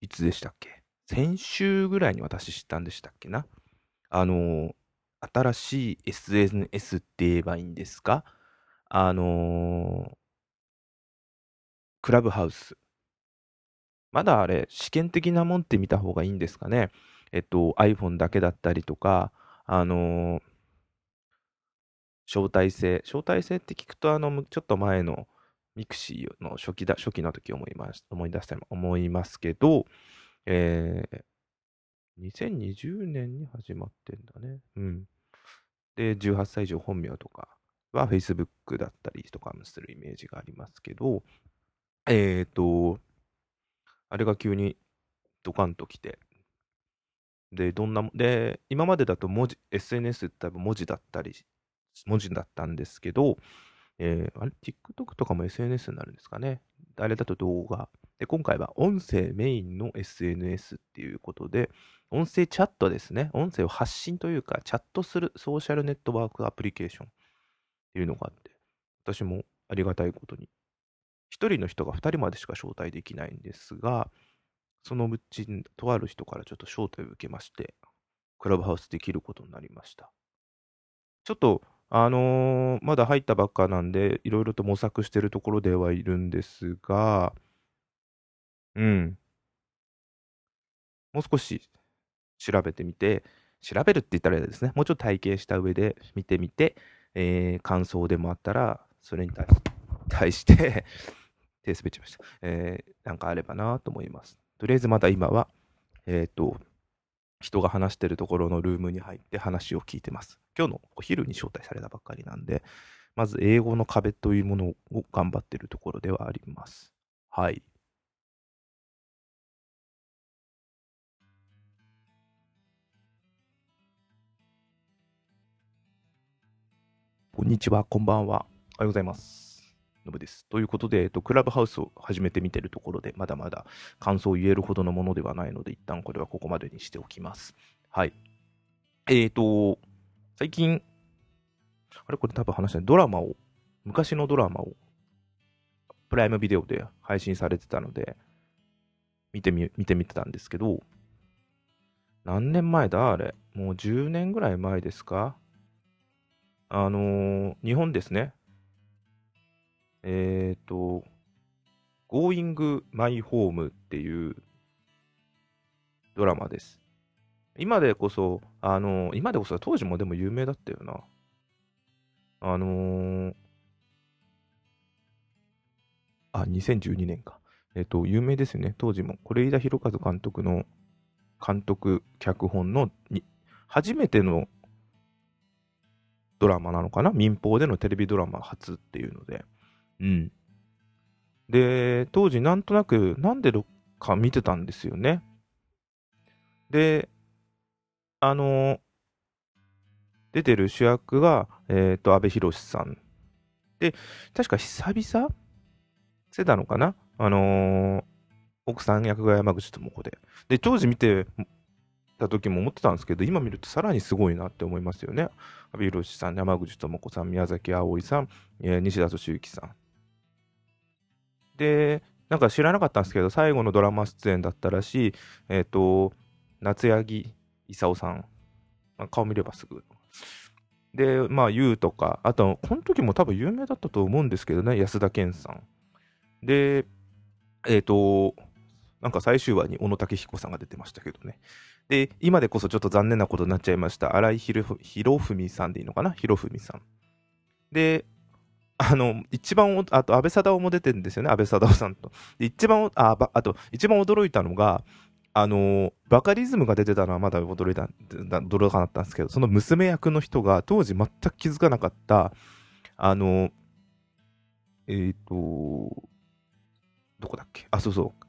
いつでしたっけ？先週ぐらいに私知ったんでしたっけな？あの、新しい SNS って言えばいいんですか？あの、クラブハウス。まだあれ、試験的なもんって見た方がいいんですかね？えっと、iPhone だけだったりとか、あの招待制。招待制って聞くと、あの、ちょっと前のミクシーの初期だ、初期の時思います、思い出した思いますけど、えー、2020年に始まってんだね。うん。で、18歳以上本名とかは Facebook だったりとかもするイメージがありますけど、えっ、ー、と、あれが急にドカンと来て、で、どんな、で、今までだと文字、SNS って多分文字だったり、文字だったんですけど、えー、あれ、TikTok とかも SNS になるんですかね？あれだと動画。で、今回は音声メインの SNS っていうことで、音声チャットですね。音声を発信というか、チャットするソーシャルネットワークアプリケーションっていうのがあって、私もありがたいことに、一人の人が二人までしか招待できないんですが、そのうち、とある人からちょっと招待を受けまして、クラブハウスできることになりました。ちょっとあのー、まだ入ったばっかなんで、いろいろと模索してるところではいるんですが、うん。もう少し調べてみて、調べるって言ったらですね、もうちょっと体系した上で見てみて、えー、感想でもあったら、それに対して 手滑っちゃいました。えー、なんかあればなと思います。とりあえずまだ今は、えっ、と、人が話してるところのルームに入って話を聞いてます。今日のお昼に招待されたばっかりなんで、まず英語の壁というものを頑張っているところではあります。はい。こんにちは、こんばんは。おはようございます。のぶです。ということで、えっと、クラブハウスを始めてみてるところで、まだまだ感想を言えるほどのものではないので、一旦これはここまでにしておきます。はい。えっ、ー、と、最近、あれ？これ多分話したドラマを、昔のドラマを、プライムビデオで配信されてたので、見てみ、見てみてたんですけど、何年前だ？あれ。もう10年ぐらい前ですか？あのー、日本ですね。えっ、ー、と、Going My Home っていうドラマです。今でこそ、あの、今でこそ当時もでも有名だったよな。あのー、あ、2012年か。えっ、と、有名ですよね。当時も。是枝裕和監督の、監督、脚本のに、初めてのドラマなのかな？民放でのテレビドラマ初っていうので、うん。で、当時なんとなく、なんでか見てたんですよね。で、あの、出てる主役が、えっ、ー、と、阿部寛さん。で、確か久々？してたのかな？あのー、奥さん役が山口智子で。で、当時見てた時も思ってたんですけど、今見るとさらにすごいなって思いますよね。阿部寛さん、山口智子さん、宮崎あおいさん、えー、西田敏行さん。で、なんか知らなかったんですけど、最後のドラマ出演だったらしい、えっ、ー、と、夏柳勲さん。顔見ればすぐ。で、まあ、ゆうとか、あと、この時も多分有名だったと思うんですけどね、安田健さん。で、えっ、ー、と、なんか最終話に小野武彦さんが出てましたけどね。で、今でこそちょっと残念なことになっちゃいました。荒井博文さんでいいのかな？博文さん。で、あの、一番、あと、安倍貞夫も出てるんですよね、安倍貞夫さんと。一番、あ、あと、一番驚いたのが、あの、バカリズムが出てたのはまだ驚いた、驚かなかったんですけど、その娘役の人が当時全く気づかなかった、あの、えっ、ー、と、どこだっけ？あ、そうそう。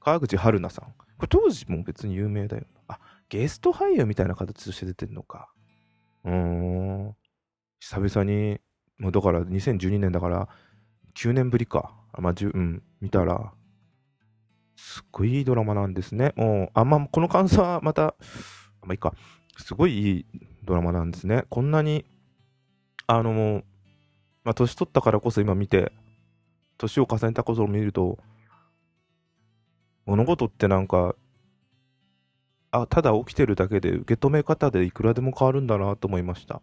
川口春奈さん。これ当時も別に有名だよ。あ、ゲスト俳優みたいな形として出てるのか。うーん。久々にもうだから2012年だから9年ぶりか。まあ、うん、見たら、すっごいいいドラマなんですね。もう、あんま、この感想はまた、まあいいか。すごいいいドラマなんですね。こんなに、あの、まあ、年取ったからこそ今見て、年を重ねたことを見ると、物事ってなんか、あ、ただ起きてるだけで受け止め方でいくらでも変わるんだなと思いました。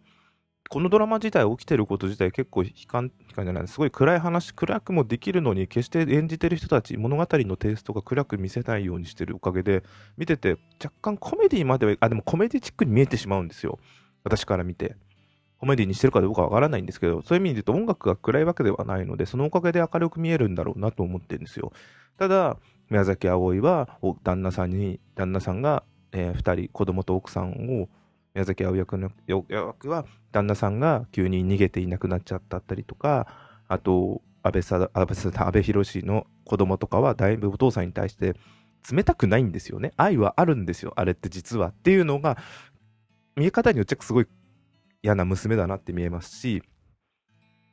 このドラマ自体起きてること自体結構悲観、悲観じゃない、すごい暗い話、暗くもできるのに、決して演じてる人たち、物語のテイストが暗く見せないようにしてるおかげで、見てて若干コメディまでは、あ、でもコメディチックに見えてしまうんですよ。私から見て。コメディにしてるかどうかわからないんですけど、そういう意味で言うと音楽が暗いわけではないので、そのおかげで明るく見えるんだろうなと思ってるんですよ。ただ、宮崎あおいは、旦那さんに、旦那さんが、えー、2人、子供と奥さんを宮崎葵役の役は旦那さんが急に逃げていなくなっちゃったったりとかあと安倍さ安倍安倍博の子供とかはだいぶお父さんに対して冷たくないんですよね。愛はあるんですよあれって実はっていうのが見え方によっちゃすごい嫌な娘だなって見えますし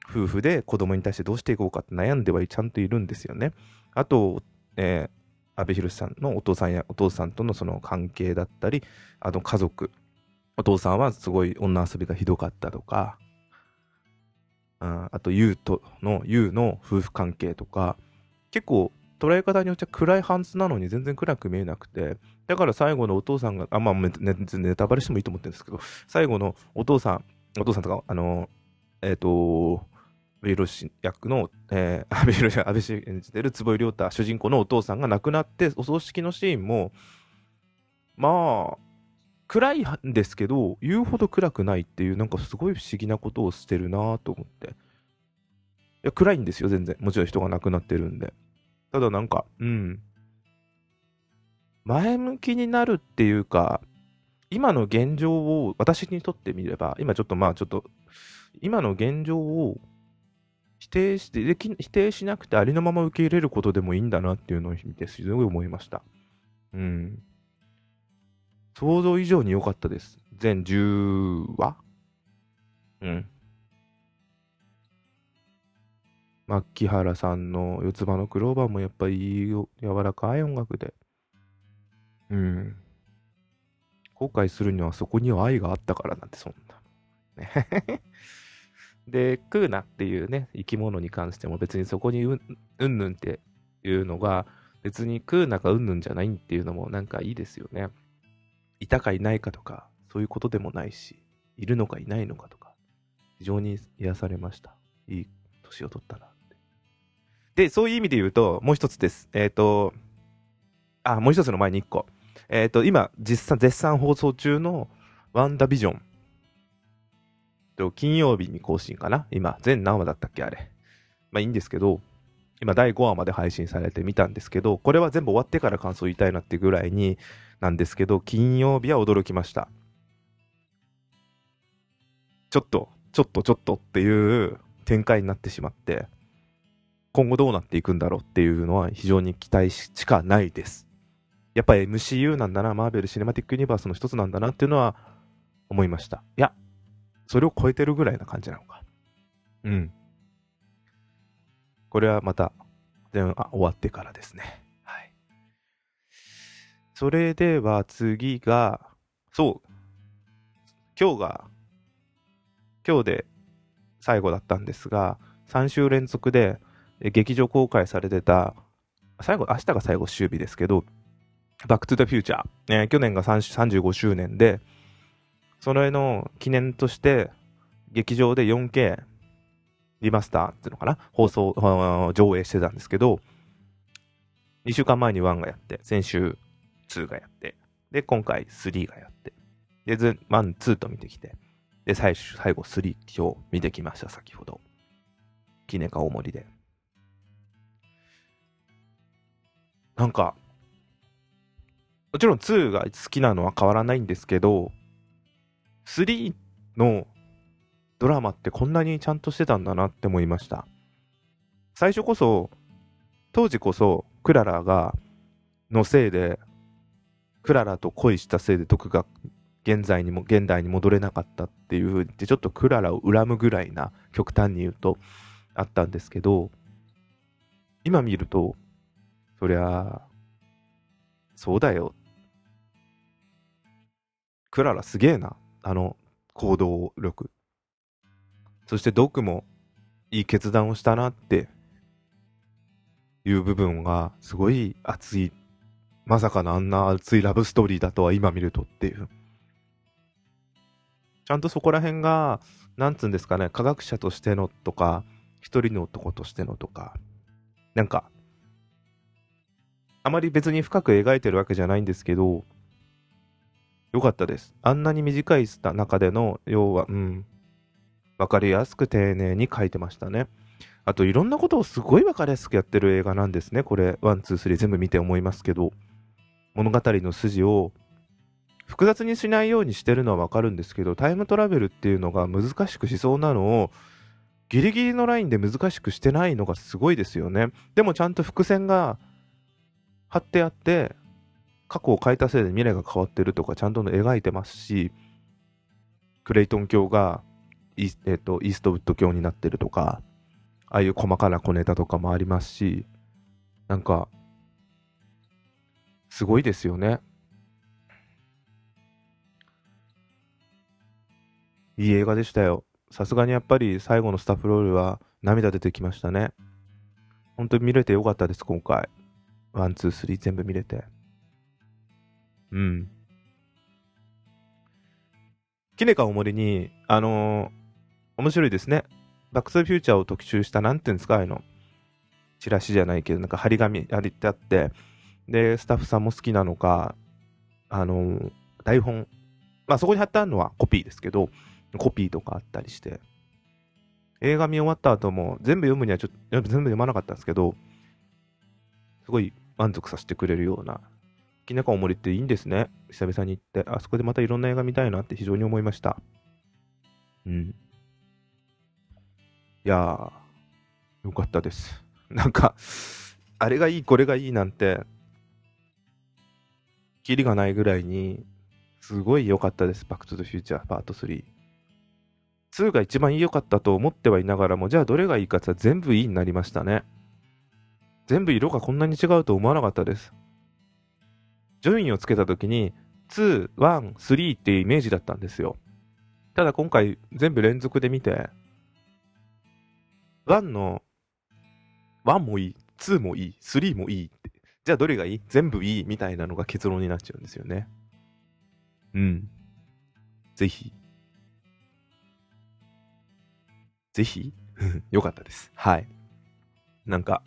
夫婦で子供に対してどうしていこうかって悩んではちゃんといるんですよね。あと、えー、安倍博さんのお父さんやお父さんとのその関係だったりあと家族お父さんはすごい女遊びがひどかったとか、ああと、ユウとの、ユウの夫婦関係とか、結構捉え方によっては暗いハンズなのに全然暗く見えなくて、だから最後のお父さんが、あ、まあ、ね、ネタバレしてもいいと思ってるんですけど、最後のお父さん、お父さんとか、あの、えっ、ー、と、安倍博役の、えー、安倍博安倍氏演じてる坪井亮太、主人公のお父さんが亡くなって、お葬式のシーンも、まあ、暗いんですけど、言うほど暗くないっていう、なんかすごい不思議なことをしてるなと思って。いや、暗いんですよ、全然。もちろん人が亡くなってるんで。ただなんか、うん。前向きになるっていうか、今の現状を私にとってみれば、今ちょっとまあちょっと、今の現状を否定して、否定しなくてありのまま受け入れることでもいいんだなっていうのを見てすごい思いました。うん。想像以上に良かったです。全10話？うん。牧原さんの四つ葉のクローバーもやっぱりいい柔らかい音楽で。うん。後悔するにはそこには愛があったからなんてそんな。ね で、クーナっていうね、生き物に関しても別にそこにうん、うんぬんっていうのが、別にクーナかうんぬんじゃないっていうのもなんかいいですよね。いたかいないかとか、そういうことでもないし、いるのかいないのかとか、非常に癒されました。いい年を取ったなって。で、そういう意味で言うと、もう一つです。えっ、ー、と、あ、もう一つの前に一個。えっ、ー、と、今、実際、絶賛放送中のワンダビジョン。と、金曜日に更新かな今、全何話だったっけあれ。まあいいんですけど、今第5話まで配信されてみたんですけど、これは全部終わってから感想言いたいなってぐらいに、なんですけど、金曜日は驚きました。ちょっと、ちょっと、ちょっとっていう展開になってしまって、今後どうなっていくんだろうっていうのは非常に期待しかないです。やっぱり MCU なんだな、マーベル・シネマティック・ユニバースの一つなんだなっていうのは思いました。いや、それを超えてるぐらいな感じなのか。うん。これはまた、全あ終わってからですね。それでは次が、そう、今日が、今日で最後だったんですが、3週連続で劇場公開されてた、最後、明日が最後終日ですけど、バックトゥザフューチャー、えー、去年が35周年で、それの記念として、劇場で 4K リマスターっていうのかな？放送、上映してたんですけど、2週間前に1がやって、先週2がやって、で、今回3がやって、で、1、2と見てきて、で、最終最後3今日見てきました、先ほど。記念か大盛りで。なんか、もちろん2が好きなのは変わらないんですけど、3のドラマってこんなにちゃんとしてたんだなって思いました。最初こそ、当時こそ、クララが、のせいで、クララと恋したせいで毒が現在にも現代に戻れなかったっていう風にちょっとクララを恨むぐらいな極端に言うとあったんですけど今見るとそりゃそうだよ。クララすげえな。あの行動力。そしてドクもいい決断をしたなっていう部分がすごい熱いまさかのあんな熱いラブストーリーだとは今見るとっていう。ちゃんとそこら辺が、なんつうんですかね、科学者としてのとか、一人の男としてのとか、なんか、あまり別に深く描いてるわけじゃないんですけど、よかったです。あんなに短い中での、要は、うん、わかりやすく丁寧に書いてましたね。あと、いろんなことをすごいわかりやすくやってる映画なんですね。これ、 one、two、three 全部見て思いますけど、物語の筋を複雑にしないようにしてるのはわかるんですけど、タイムトラベルっていうのが難しくしそうなのを、ギリギリのラインで難しくしてないのがすごいですよね。でもちゃんと伏線が貼ってあって、過去を変えたせいで未来が変わってるとかちゃんと描いてますし、クレイトン教がイ,、えーと、イーストウッド教になってるとか、ああいう細かな小ネタとかもありますし、なんか、すごいですよね。いい映画でしたよ。さすがにやっぱり最後のスタッフロールは涙出てきましたね。本当に見れてよかったです、今回。 one、two、three 全部見れて。うん。キネカ大森に、あのー、面白いですね。バックトゥザフューチャーを特集した、なんていうんですか、あの、チラシじゃないけど、なんか張り紙、ありってあって、で、スタッフさんも好きなのか、あの、台本、まあそこに貼ってあるのはコピーですけど、コピーとかあったりして、映画見終わった後も全部読むにはちょっと、全部読まなかったんですけど、すごい満足させてくれるような、きなかおもりっていいんですね。久々に行って、あそこでまたいろんな映画見たいなって非常に思いました。うん。いやー、よかったです。なんか、あれがいい、これがいいなんて、キリがないぐらいに、すごい良かったです。バックトゥザフューチャーパート3。2が一番良かったと思ってはいながらも、じゃあどれがいいかって全部いいになりましたね。全部色がこんなに違うと思わなかったです。順位をつけた時に、2、1、3っていうイメージだったんですよ。ただ今回全部連続で見て、1の、1もいい、2もいい、3もいい。じゃあどれがいい？全部いい？みたいなのが結論になっちゃうんですよね。うん。ぜひ、ぜひ？よかったです。はい。なんか、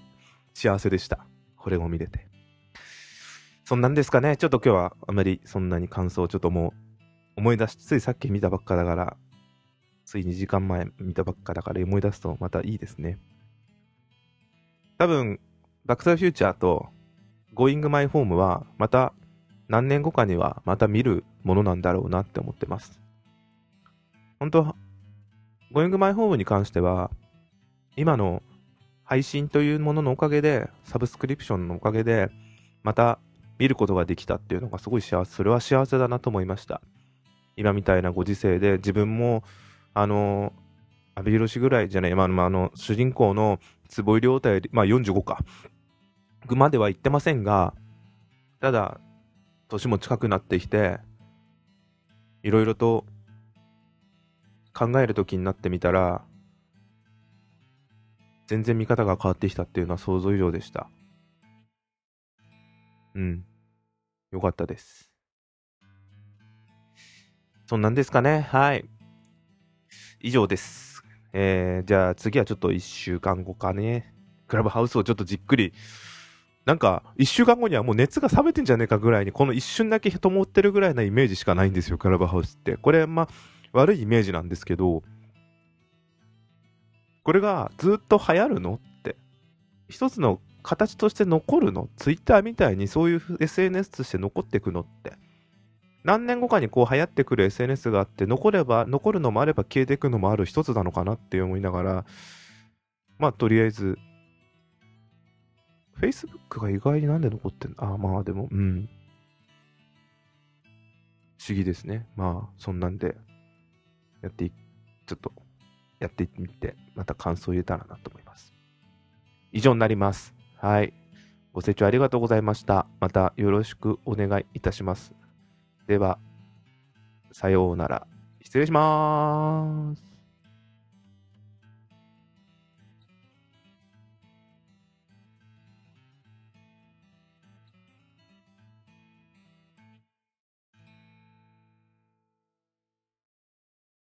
幸せでした。これを見れて。そんなんですかね。ちょっと今日はあまりそんなに感想をちょっともう思い出し、ついさっき見たばっかだから、つい2時間前見たばっかだから思い出すとまたいいですね。多分、バックトゥフューチャーと Going My Home はまた何年後かにはまた見るものなんだろうなって思ってます。本当 Going My Home に関しては、今の配信というもののおかげで、サブスクリプションのおかげで、また見ることができたっていうのがすごい幸せ、それは幸せだなと思いました。今みたいなご時世で自分も、あの、阿部寛ぐらいじゃない、まあ、あの、主人公の坪井亮太より、まあ45か、までは言ってませんが、ただ、年も近くなってきて、いろいろと考える時になってみたら、全然見方が変わってきたっていうのは想像以上でした。うん。よかったです。そんなんですかね。はい。以上です。えー、じゃあ次はちょっと1週間後かね。クラブハウスをちょっとじっくり、なんか1週間後にはもう熱が冷めてんじゃねえかぐらいに、この一瞬だけ灯ってるぐらいなイメージしかないんですよ、クラブハウスって。これ、まあ、悪いイメージなんですけど、これがずっと流行るのって、一つの形として残るのツイッターみたいにそういう SNS として残っていくのって。何年後かにこう流行ってくる SNS があって、残れば、残るのもあれば消えていくのもある一つなのかなって思いながら、まあとりあえず、Facebook が意外になんで残ってんの？あまあでも、うん。不思議ですね。まあそんなんで、やってい、ちょっとやってみて、また感想を言えたらなと思います。以上になります。はい。ご清聴ありがとうございました。またよろしくお願いいたします。では、さようなら。失礼しまーす。